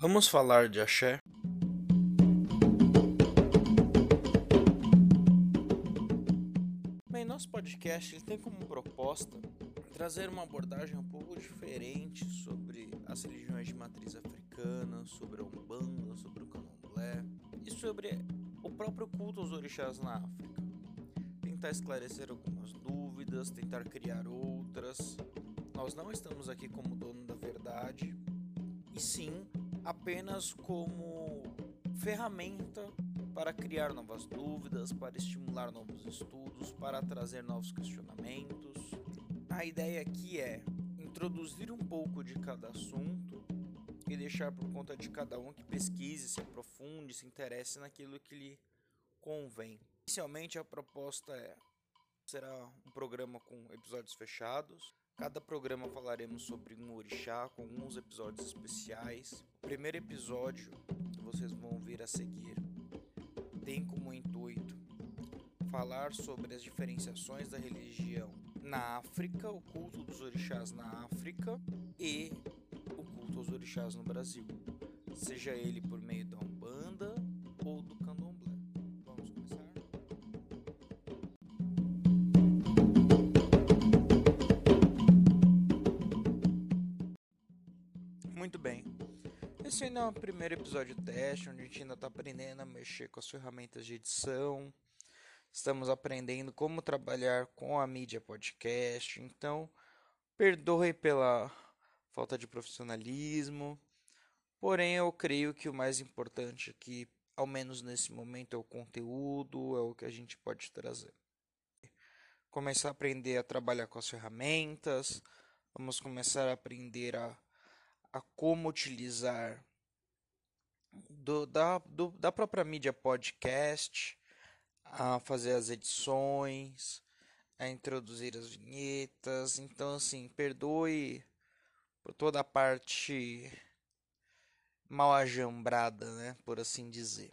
Vamos falar de axé? Bem, nosso podcast tem como proposta trazer uma abordagem um pouco diferente sobre as religiões de matriz africana, sobre a Umbanda, sobre o Candomblé e sobre o próprio culto aos orixás na África. Tentar esclarecer algumas dúvidas, tentar criar outras. Nós não estamos aqui como dono da verdade, e sim apenas como ferramenta para criar novas dúvidas, para estimular novos estudos, para trazer novos questionamentos. A ideia aqui é introduzir um pouco de cada assunto e deixar por conta de cada um que pesquise, se aprofunde, se interesse naquilo que lhe convém. Inicialmente a proposta é será um programa com episódios fechados. Cada programa falaremos sobre um orixá com alguns episódios especiais. O primeiro episódio que vocês vão ouvir a seguir tem como intuito falar sobre as diferenciações da religião na África, o culto dos orixás na África e o culto aos orixás no Brasil, seja ele por meio da ainda é o primeiro episódio teste, onde a gente ainda está aprendendo a mexer com as ferramentas de edição. Estamos aprendendo como trabalhar com a mídia podcast. Então, perdoe pela falta de profissionalismo. Porém, eu creio que o mais importante aqui, ao menos nesse momento, é o conteúdo, é o que a gente pode trazer. Começar a aprender a trabalhar com as ferramentas, vamos começar a aprender a a como utilizar do, da, do, da própria mídia podcast, a fazer as edições, a introduzir as vinhetas. Então, assim, perdoe por toda a parte mal ajambrada, né, por assim dizer.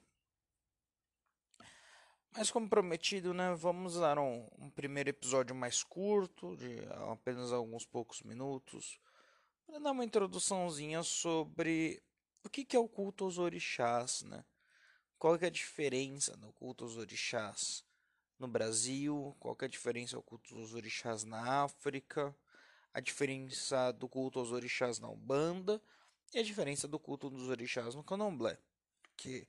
Mas como prometido, né, vamos dar um, um primeiro episódio mais curto, de apenas alguns poucos minutos, para dar uma introduçãozinha sobre o que, que é o culto aos orixás, né? Qual é a diferença do culto aos orixás no Brasil? Qual é a diferença do culto aos orixás na África? A diferença do culto aos orixás na Umbanda e a diferença do culto dos orixás no Candomblé. Que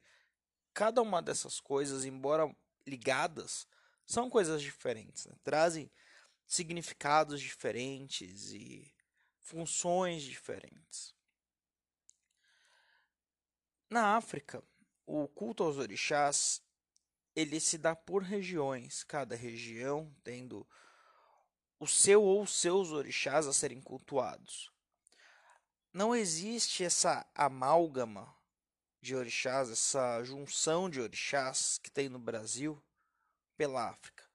cada uma dessas coisas, embora ligadas, são coisas diferentes, né? trazem significados diferentes e funções diferentes. Na África, o culto aos orixás ele se dá por regiões, cada região tendo o seu ou seus orixás a serem cultuados. Não existe essa amálgama de orixás, essa junção de orixás que tem no Brasil pela África.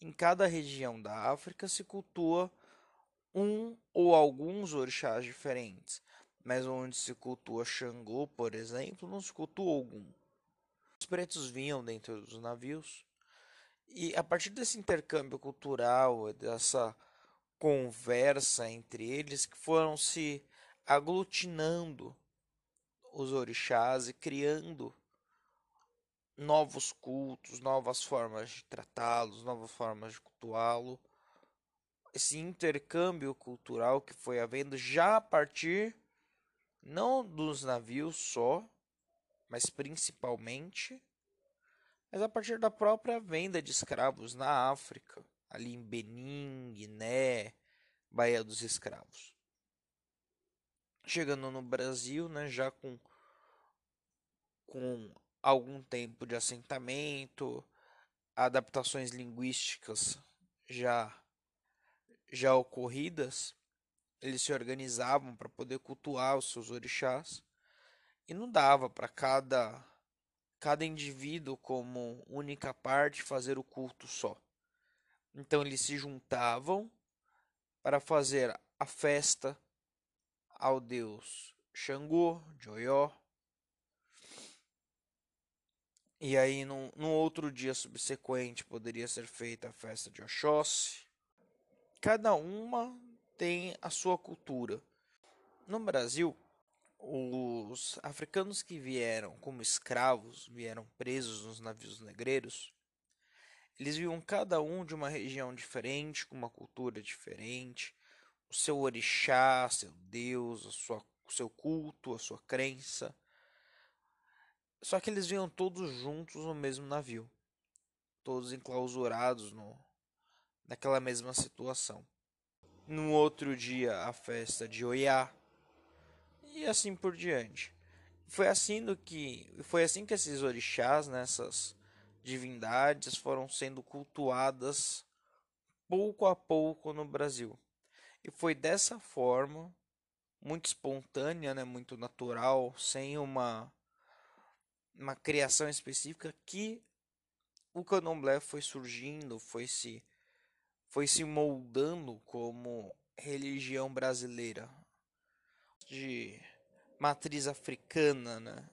Em cada região da África se cultua um ou alguns orixás diferentes, mas onde se cultua Xangô, por exemplo, não se cultua algum. Os pretos vinham dentro dos navios e a partir desse intercâmbio cultural, dessa conversa entre eles, que foram se aglutinando os orixás e criando novos cultos, novas formas de tratá-los, novas formas de cultuá-lo esse intercâmbio cultural que foi havendo já a partir não dos navios só, mas principalmente, mas a partir da própria venda de escravos na África, ali em Benin, Guiné, Baía dos Escravos. Chegando no Brasil, né, já com com algum tempo de assentamento, adaptações linguísticas já já ocorridas, eles se organizavam para poder cultuar os seus orixás e não dava para cada cada indivíduo como única parte fazer o culto só. Então eles se juntavam para fazer a festa ao deus Xangô, de. E aí, num, num outro dia subsequente, poderia ser feita a festa de Oxóssi cada uma tem a sua cultura. No Brasil, os africanos que vieram como escravos, vieram presos nos navios negreiros, eles viam cada um de uma região diferente, com uma cultura diferente, o seu orixá, seu deus, a sua, o seu culto, a sua crença. Só que eles vinham todos juntos no mesmo navio, todos enclausurados no, naquela mesma situação. No outro dia, a festa de Oiá, e assim por diante. Foi assim do que foi assim que esses orixás, nessas né, divindades foram sendo cultuadas pouco a pouco no Brasil. E foi dessa forma, muito espontânea, né, muito natural, sem uma uma criação específica que o candomblé foi surgindo, foi se foi se moldando como religião brasileira de matriz africana, né?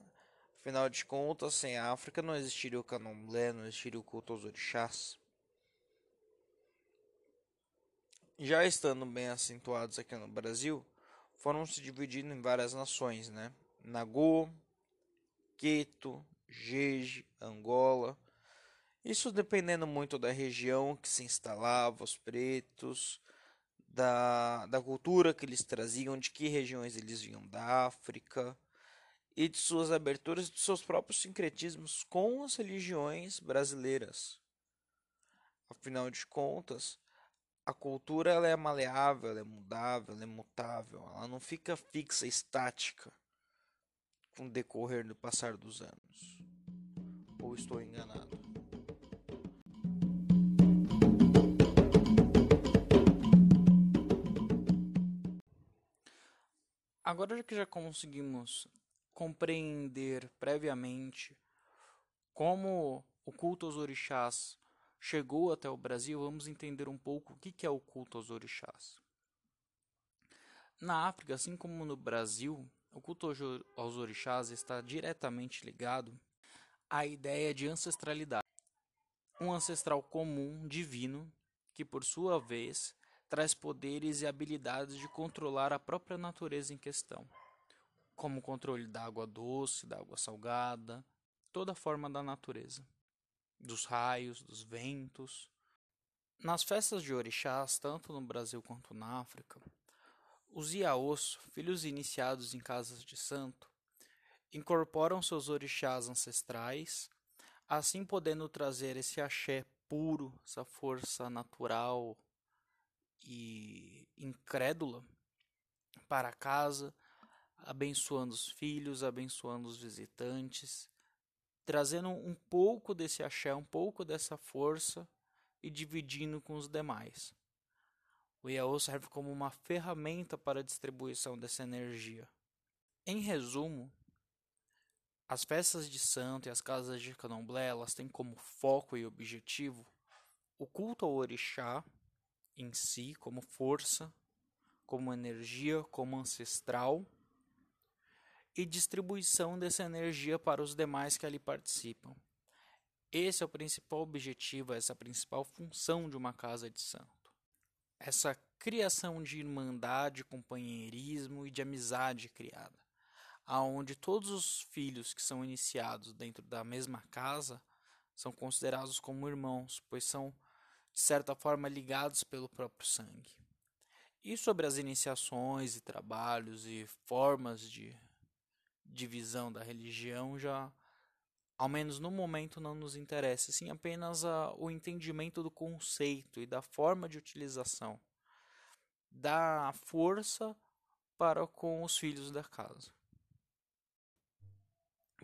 Afinal de contas, sem a África não existiria o candomblé, não existiria o culto aos orixás. Já estando bem acentuados aqui no Brasil, foram se dividindo em várias nações, né? Nagô, Queto, Jeje, Angola. Isso dependendo muito da região que se instalava, os pretos, da, da cultura que eles traziam, de que regiões eles vinham da África e de suas aberturas e de seus próprios sincretismos com as religiões brasileiras. Afinal de contas, a cultura ela é maleável, ela é mudável, ela é mutável, ela não fica fixa, estática com o decorrer do passar dos anos. Ou estou enganado? Agora que já conseguimos compreender previamente como o culto aos orixás chegou até o Brasil, vamos entender um pouco o que é o culto aos orixás. Na África, assim como no Brasil, o culto aos orixás está diretamente ligado à ideia de ancestralidade. Um ancestral comum, divino, que por sua vez traz poderes e habilidades de controlar a própria natureza em questão, como o controle da água doce, da água salgada, toda a forma da natureza, dos raios, dos ventos. Nas festas de orixás, tanto no Brasil quanto na África, os iaôs, filhos iniciados em casas de santo, incorporam seus orixás ancestrais, assim podendo trazer esse axé puro, essa força natural, e incrédula para casa, abençoando os filhos, abençoando os visitantes, trazendo um pouco desse axé, um pouco dessa força e dividindo com os demais. O Iaô serve como uma ferramenta para a distribuição dessa energia. Em resumo, as festas de santo e as casas de candomblé elas têm como foco e objetivo o culto ao orixá, em si, como força, como energia, como ancestral, e distribuição dessa energia para os demais que ali participam. Esse é o principal objetivo, essa é a principal função de uma casa de santo. Essa criação de irmandade, companheirismo e de amizade criada, aonde todos os filhos que são iniciados dentro da mesma casa são considerados como irmãos, pois são de certa forma ligados pelo próprio sangue. E sobre as iniciações e trabalhos e formas de divisão da religião já ao menos no momento não nos interessa, sim apenas a, o entendimento do conceito e da forma de utilização da força para com os filhos da casa.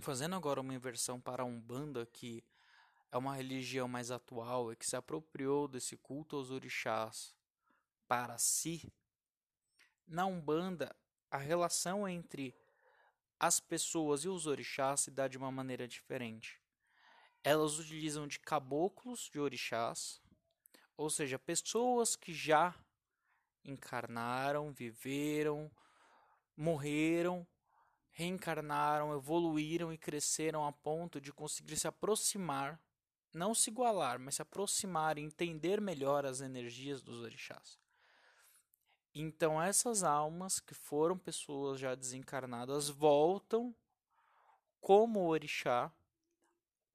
Fazendo agora uma inversão para a Umbanda que é uma religião mais atual e que se apropriou desse culto aos orixás para si, na Umbanda, a relação entre as pessoas e os orixás se dá de uma maneira diferente. Elas utilizam de caboclos de orixás, ou seja, pessoas que já encarnaram, viveram, morreram, reencarnaram, evoluíram e cresceram a ponto de conseguir se aproximar não se igualar, mas se aproximar e entender melhor as energias dos orixás. Então essas almas que foram pessoas já desencarnadas voltam como orixá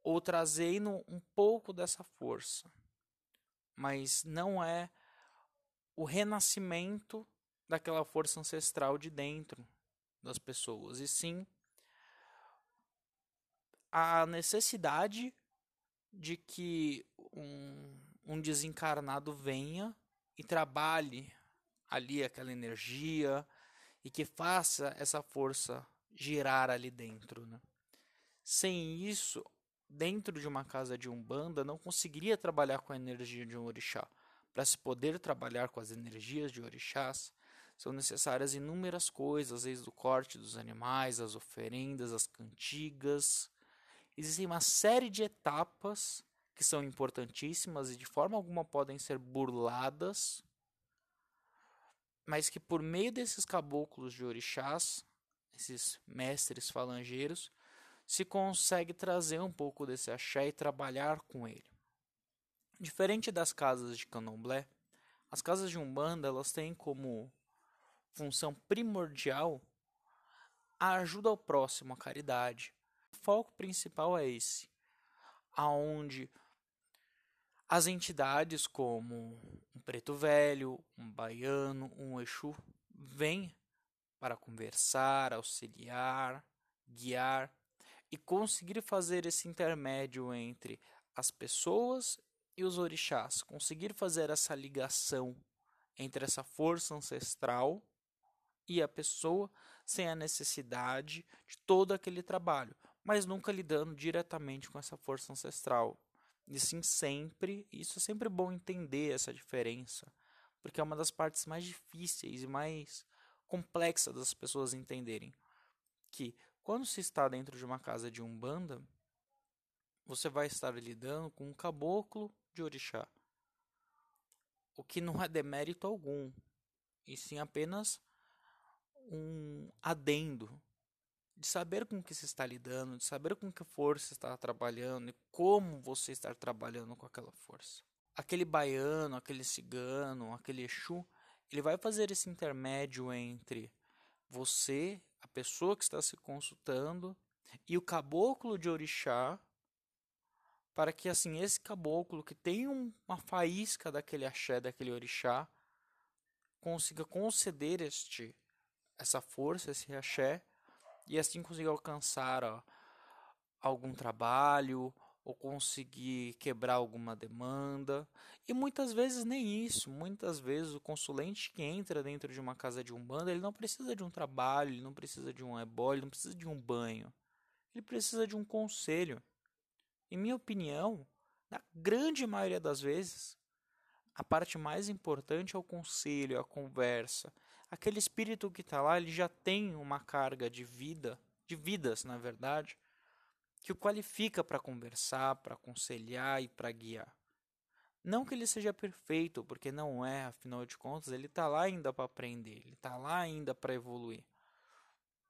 ou trazendo um pouco dessa força. Mas não é o renascimento daquela força ancestral de dentro das pessoas, e sim a necessidade de que um, um desencarnado venha e trabalhe ali aquela energia e que faça essa força girar ali dentro. Né? Sem isso, dentro de uma casa de umbanda, não conseguiria trabalhar com a energia de um orixá. Para se poder trabalhar com as energias de orixás, são necessárias inúmeras coisas, desde o corte dos animais, as oferendas, as cantigas. Existem uma série de etapas que são importantíssimas e de forma alguma podem ser burladas, mas que por meio desses caboclos de orixás, esses mestres falangeiros, se consegue trazer um pouco desse axé e trabalhar com ele. Diferente das casas de candomblé, as casas de umbanda elas têm como função primordial a ajuda ao próximo, a caridade. Foco principal é esse, aonde as entidades como um preto velho, um baiano, um exu vêm para conversar, auxiliar, guiar e conseguir fazer esse intermédio entre as pessoas e os orixás, conseguir fazer essa ligação entre essa força ancestral e a pessoa sem a necessidade de todo aquele trabalho, mas nunca lidando diretamente com essa força ancestral, e sim sempre, isso é sempre bom entender essa diferença, porque é uma das partes mais difíceis e mais complexas das pessoas entenderem. Que quando se está dentro de uma casa de umbanda, você vai estar lidando com um caboclo de orixá. O que não é demérito algum, e sim apenas um adendo de saber com que se está lidando, de saber com que força está trabalhando e como você está trabalhando com aquela força. Aquele baiano, aquele cigano, aquele exu, ele vai fazer esse intermédio entre você, a pessoa que está se consultando, e o caboclo de orixá, para que assim esse caboclo que tem uma faísca daquele axé, daquele orixá, consiga conceder este essa força, esse axé e assim conseguir alcançar ó, algum trabalho ou conseguir quebrar alguma demanda. E muitas vezes nem isso. Muitas vezes o consulente que entra dentro de uma casa de umbanda, ele não precisa de um trabalho, ele não precisa de um ebó, ele não precisa de um banho. Ele precisa de um conselho. Em minha opinião, na grande maioria das vezes, a parte mais importante é o conselho, a conversa, aquele espírito que está lá, ele já tem uma carga de vida, de vidas, na verdade, que o qualifica para conversar, para aconselhar e para guiar. Não que ele seja perfeito, porque não é, afinal de contas, ele está lá ainda para aprender, ele está lá ainda para evoluir.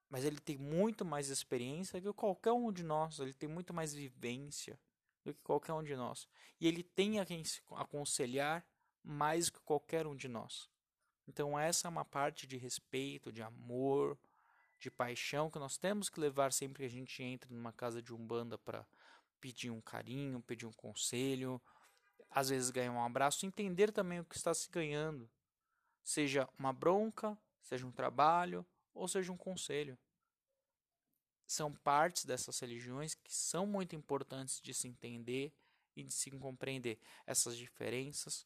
Mas ele tem muito mais experiência que qualquer um de nós, ele tem muito mais vivência do que qualquer um de nós. E ele tem a quem aconselhar mais que qualquer um de nós. Então, essa é uma parte de respeito, de amor, de paixão que nós temos que levar sempre que a gente entra numa casa de umbanda para pedir um carinho, pedir um conselho, às vezes ganhar um abraço, entender também o que está se ganhando, seja uma bronca, seja um trabalho ou seja um conselho. São partes dessas religiões que são muito importantes de se entender e de se compreender essas diferenças,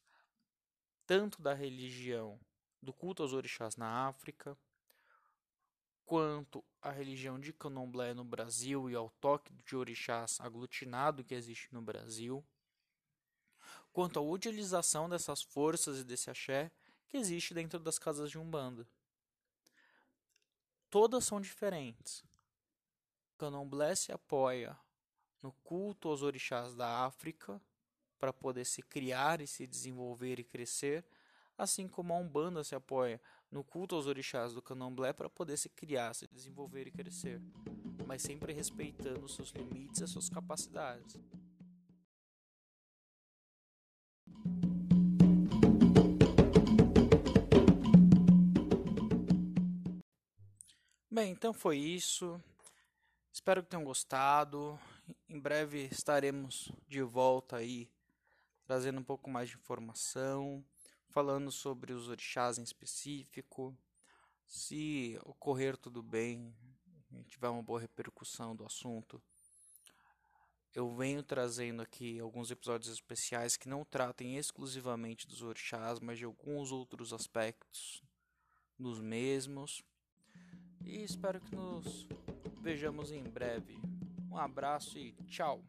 tanto da religião do culto aos orixás na África, quanto à religião de candomblé no Brasil e ao toque de orixás aglutinado que existe no Brasil, quanto à utilização dessas forças e desse axé que existe dentro das casas de Umbanda. Todas são diferentes. O candomblé se apoia no culto aos orixás da África para poder se criar e se desenvolver e crescer, assim como a Umbanda se apoia no culto aos orixás do candomblé para poder se criar, se desenvolver e crescer, mas sempre respeitando seus limites e as suas capacidades. Bem, então foi isso. Espero que tenham gostado. Em breve estaremos de volta aí, trazendo um pouco mais de informação, falando sobre os orixás em específico. Se ocorrer tudo bem, tiver uma boa repercussão do assunto, eu venho trazendo aqui alguns episódios especiais que não tratem exclusivamente dos orixás, mas de alguns outros aspectos dos mesmos. E espero que nos vejamos em breve. Um abraço e tchau!